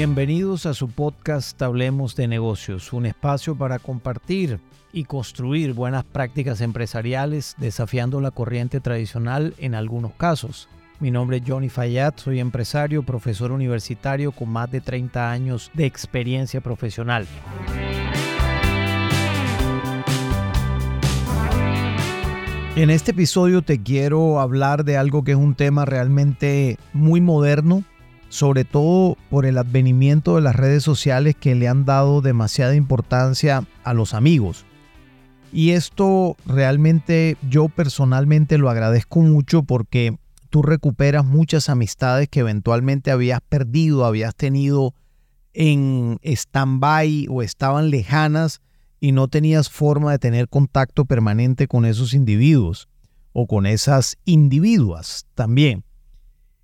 Bienvenidos a su podcast Hablemos de negocios, un espacio para compartir y construir buenas prácticas empresariales desafiando la corriente tradicional en algunos casos. Mi nombre es Johnny Fayad, soy empresario, profesor universitario con más de 30 años de experiencia profesional. En este episodio te quiero hablar de algo que es un tema realmente muy moderno, sobre todo por el advenimiento de las redes sociales que le han dado demasiada importancia a los amigos. Y esto realmente yo personalmente lo agradezco mucho porque tú recuperas muchas amistades que eventualmente habías perdido, habías tenido en stand-by o estaban lejanas y no tenías forma de tener contacto permanente con esos individuos o con esas individuas también.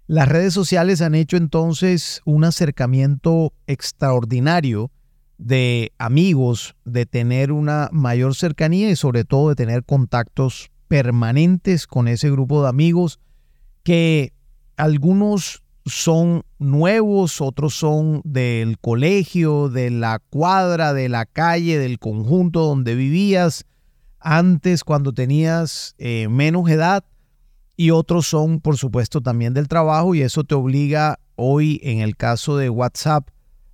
Las redes sociales han hecho entonces un acercamiento extraordinario de amigos, de tener una mayor cercanía y sobre todo de tener contactos permanentes con ese grupo de amigos que algunos son nuevos, otros son del colegio, de la cuadra, de la calle, del conjunto donde vivías. Antes cuando tenías eh, menos edad y otros son por supuesto también del trabajo y eso te obliga hoy en el caso de WhatsApp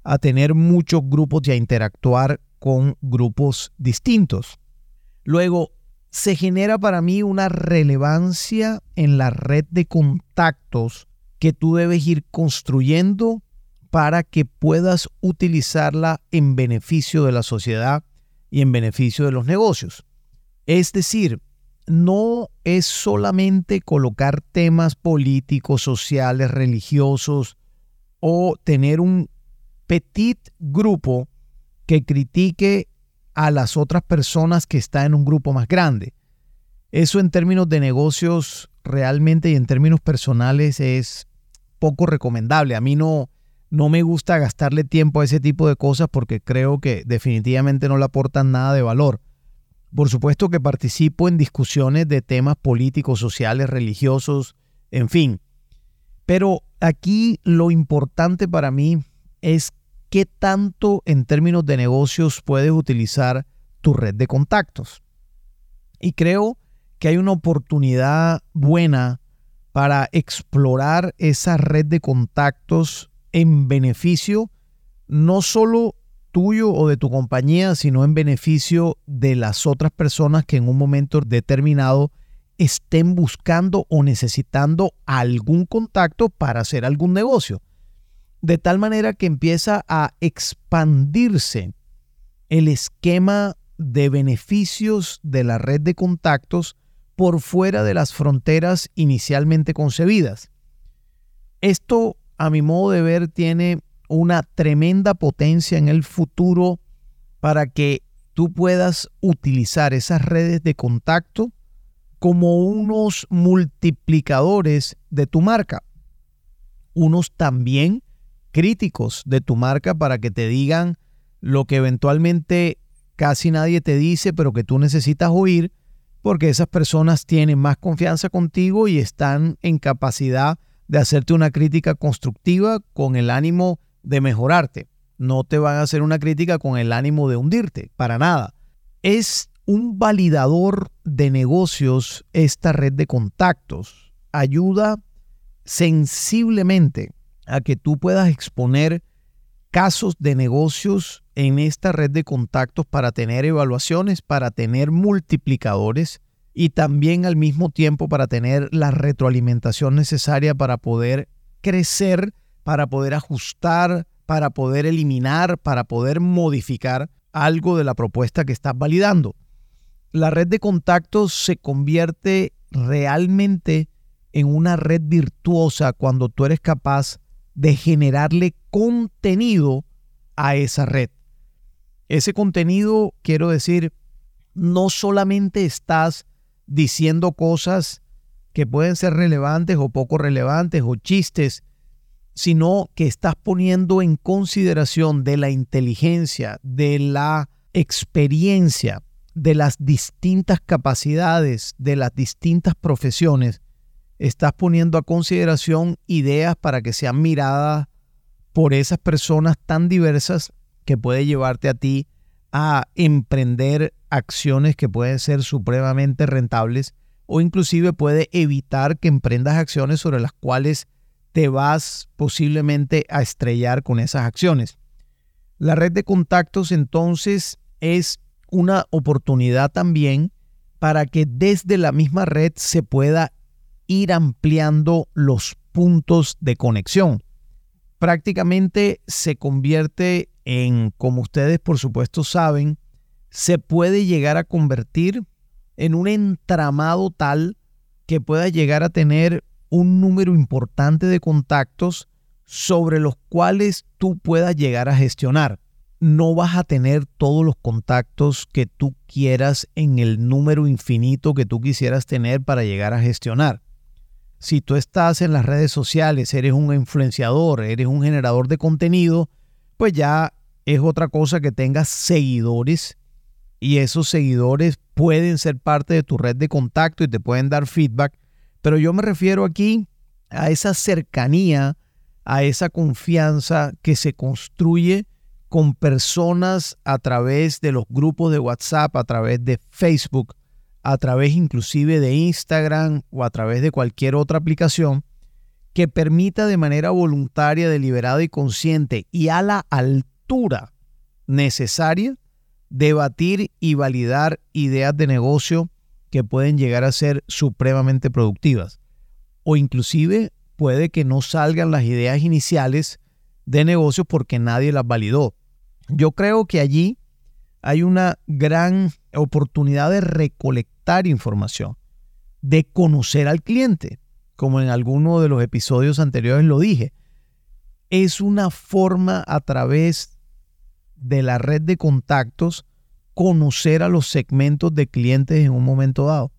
a tener muchos grupos y a interactuar con grupos distintos. Luego, se genera para mí una relevancia en la red de contactos que tú debes ir construyendo para que puedas utilizarla en beneficio de la sociedad y en beneficio de los negocios. Es decir, no es solamente colocar temas políticos, sociales, religiosos o tener un petit grupo que critique a las otras personas que están en un grupo más grande. Eso en términos de negocios realmente y en términos personales es poco recomendable. A mí no, no me gusta gastarle tiempo a ese tipo de cosas porque creo que definitivamente no le aportan nada de valor. Por supuesto que participo en discusiones de temas políticos, sociales, religiosos, en fin. Pero aquí lo importante para mí es qué tanto en términos de negocios puedes utilizar tu red de contactos. Y creo que hay una oportunidad buena para explorar esa red de contactos en beneficio no solo tuyo o de tu compañía, sino en beneficio de las otras personas que en un momento determinado estén buscando o necesitando algún contacto para hacer algún negocio. De tal manera que empieza a expandirse el esquema de beneficios de la red de contactos por fuera de las fronteras inicialmente concebidas. Esto, a mi modo de ver, tiene una tremenda potencia en el futuro para que tú puedas utilizar esas redes de contacto como unos multiplicadores de tu marca, unos también críticos de tu marca para que te digan lo que eventualmente casi nadie te dice, pero que tú necesitas oír porque esas personas tienen más confianza contigo y están en capacidad de hacerte una crítica constructiva con el ánimo de mejorarte. No te van a hacer una crítica con el ánimo de hundirte, para nada. Es un validador de negocios esta red de contactos. Ayuda sensiblemente a que tú puedas exponer casos de negocios en esta red de contactos para tener evaluaciones, para tener multiplicadores y también al mismo tiempo para tener la retroalimentación necesaria para poder crecer, para poder ajustar, para poder eliminar, para poder modificar algo de la propuesta que estás validando. La red de contactos se convierte realmente en una red virtuosa cuando tú eres capaz de generarle contenido a esa red. Ese contenido, quiero decir, no solamente estás diciendo cosas que pueden ser relevantes o poco relevantes o chistes, sino que estás poniendo en consideración de la inteligencia, de la experiencia, de las distintas capacidades, de las distintas profesiones, estás poniendo a consideración ideas para que sean miradas por esas personas tan diversas que puede llevarte a ti a emprender acciones que pueden ser supremamente rentables o inclusive puede evitar que emprendas acciones sobre las cuales te vas posiblemente a estrellar con esas acciones. La red de contactos entonces es una oportunidad también para que desde la misma red se pueda ir ampliando los puntos de conexión. Prácticamente se convierte en, como ustedes por supuesto saben, se puede llegar a convertir en un entramado tal que pueda llegar a tener un número importante de contactos sobre los cuales tú puedas llegar a gestionar. No vas a tener todos los contactos que tú quieras en el número infinito que tú quisieras tener para llegar a gestionar. Si tú estás en las redes sociales, eres un influenciador, eres un generador de contenido, pues ya es otra cosa que tengas seguidores y esos seguidores pueden ser parte de tu red de contacto y te pueden dar feedback. Pero yo me refiero aquí a esa cercanía, a esa confianza que se construye con personas a través de los grupos de WhatsApp, a través de Facebook, a través inclusive de Instagram o a través de cualquier otra aplicación que permita de manera voluntaria, deliberada y consciente y a la altura necesaria debatir y validar ideas de negocio que pueden llegar a ser supremamente productivas. O inclusive puede que no salgan las ideas iniciales de negocio porque nadie las validó. Yo creo que allí hay una gran oportunidad de recolectar información, de conocer al cliente, como en alguno de los episodios anteriores lo dije. Es una forma a través de la red de contactos conocer a los segmentos de clientes en un momento dado.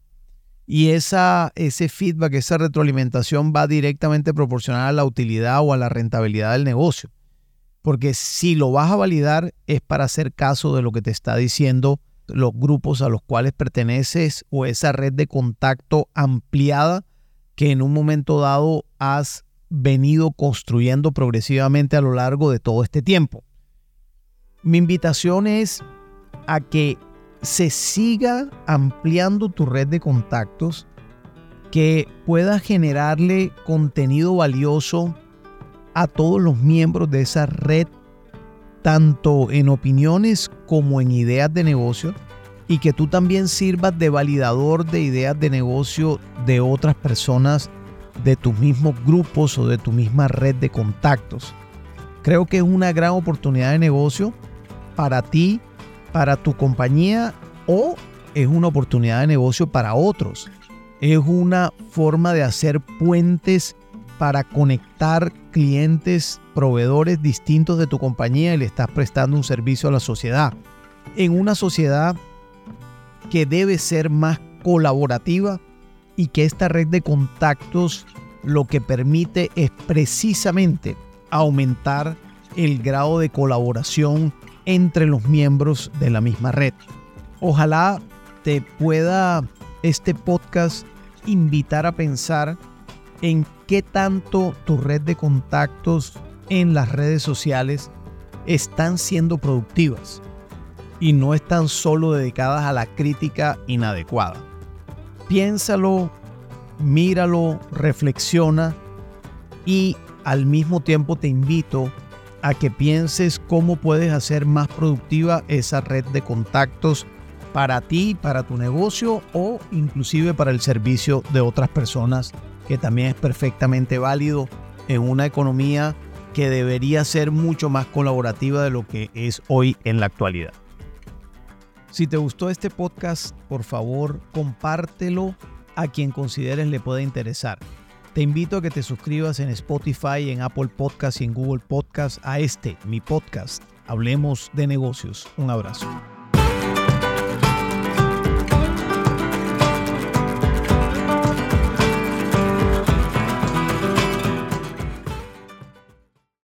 Y esa, ese feedback, esa retroalimentación va directamente proporcional a la utilidad o a la rentabilidad del negocio. Porque si lo vas a validar es para hacer caso de lo que te está diciendo los grupos a los cuales perteneces o esa red de contacto ampliada que en un momento dado has venido construyendo progresivamente a lo largo de todo este tiempo. Mi invitación es a que se siga ampliando tu red de contactos, que pueda generarle contenido valioso a todos los miembros de esa red, tanto en opiniones como en ideas de negocio, y que tú también sirvas de validador de ideas de negocio de otras personas de tus mismos grupos o de tu misma red de contactos. Creo que es una gran oportunidad de negocio para ti, para tu compañía o es una oportunidad de negocio para otros. Es una forma de hacer puentes para conectar clientes, proveedores distintos de tu compañía y le estás prestando un servicio a la sociedad. En una sociedad que debe ser más colaborativa y que esta red de contactos lo que permite es precisamente aumentar el grado de colaboración entre los miembros de la misma red. Ojalá te pueda este podcast invitar a pensar en qué tanto tu red de contactos en las redes sociales están siendo productivas y no están solo dedicadas a la crítica inadecuada. Piénsalo, míralo, reflexiona y al mismo tiempo te invito a que pienses cómo puedes hacer más productiva esa red de contactos para ti, para tu negocio o inclusive para el servicio de otras personas, que también es perfectamente válido en una economía que debería ser mucho más colaborativa de lo que es hoy en la actualidad. Si te gustó este podcast, por favor, compártelo a quien consideres le pueda interesar. Te invito a que te suscribas en Spotify, en Apple Podcast y en Google Podcast a este, mi podcast. Hablemos de negocios. Un abrazo.